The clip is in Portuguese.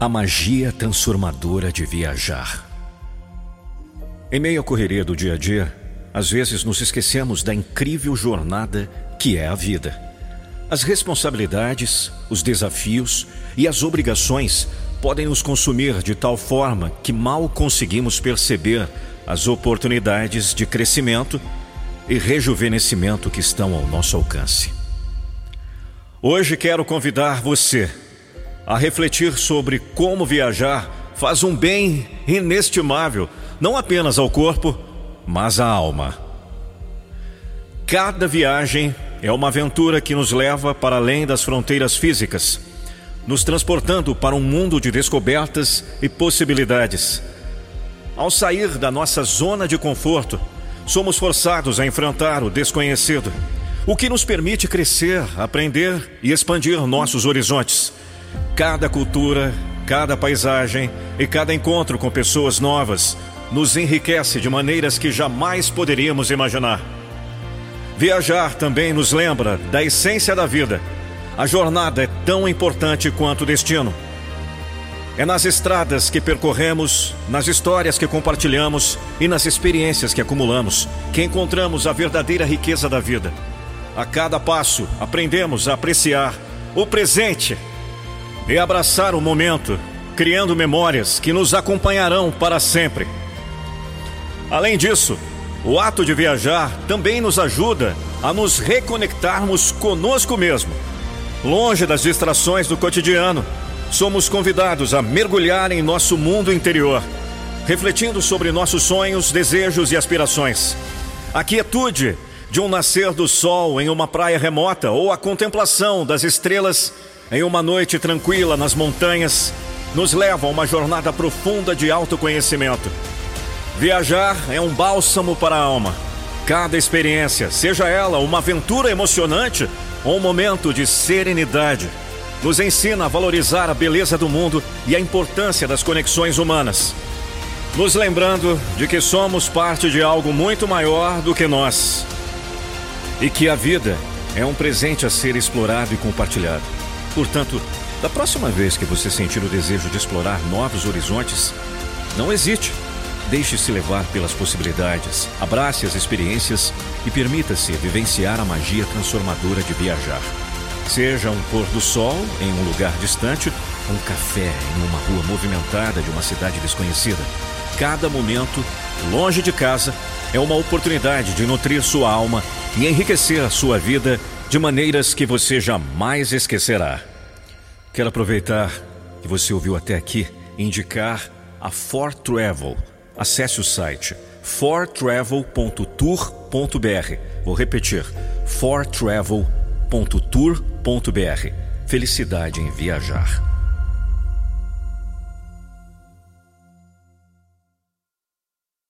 A magia transformadora de viajar. Em meio à correria do dia a dia, às vezes nos esquecemos da incrível jornada que é a vida. As responsabilidades, os desafios e as obrigações podem nos consumir de tal forma que mal conseguimos perceber as oportunidades de crescimento e rejuvenescimento que estão ao nosso alcance. Hoje quero convidar você a refletir sobre como viajar faz um bem inestimável, não apenas ao corpo, mas à alma. Cada viagem é uma aventura que nos leva para além das fronteiras físicas, nos transportando para um mundo de descobertas e possibilidades. Ao sair da nossa zona de conforto, somos forçados a enfrentar o desconhecido, o que nos permite crescer, aprender e expandir nossos horizontes. Cada cultura, cada paisagem e cada encontro com pessoas novas nos enriquece de maneiras que jamais poderíamos imaginar. Viajar também nos lembra da essência da vida. A jornada é tão importante quanto o destino. É nas estradas que percorremos, nas histórias que compartilhamos e nas experiências que acumulamos que encontramos a verdadeira riqueza da vida. A cada passo, aprendemos a apreciar o presente e abraçar o momento, criando memórias que nos acompanharão para sempre. Além disso, o ato de viajar também nos ajuda a nos reconectarmos conosco mesmo. Longe das distrações do cotidiano, somos convidados a mergulhar em nosso mundo interior, refletindo sobre nossos sonhos, desejos e aspirações. A quietude de um nascer do sol em uma praia remota ou a contemplação das estrelas em uma noite tranquila nas montanhas, nos leva a uma jornada profunda de autoconhecimento. Viajar é um bálsamo para a alma. Cada experiência, seja ela uma aventura emocionante ou um momento de serenidade, nos ensina a valorizar a beleza do mundo e a importância das conexões humanas. Nos lembrando de que somos parte de algo muito maior do que nós. E que a vida é um presente a ser explorado e compartilhado. Portanto, da próxima vez que você sentir o desejo de explorar novos horizontes, não hesite. Deixe-se levar pelas possibilidades, abrace as experiências e permita-se vivenciar a magia transformadora de viajar. Seja um pôr do sol em um lugar distante, um café em uma rua movimentada de uma cidade desconhecida. Cada momento, longe de casa, é uma oportunidade de nutrir sua alma e enriquecer a sua vida de maneiras que você jamais esquecerá. Quero aproveitar que você ouviu até aqui e indicar a For Travel. Acesse o site fortravel.tour.br. Vou repetir: fortravel.tour.br. Felicidade em viajar.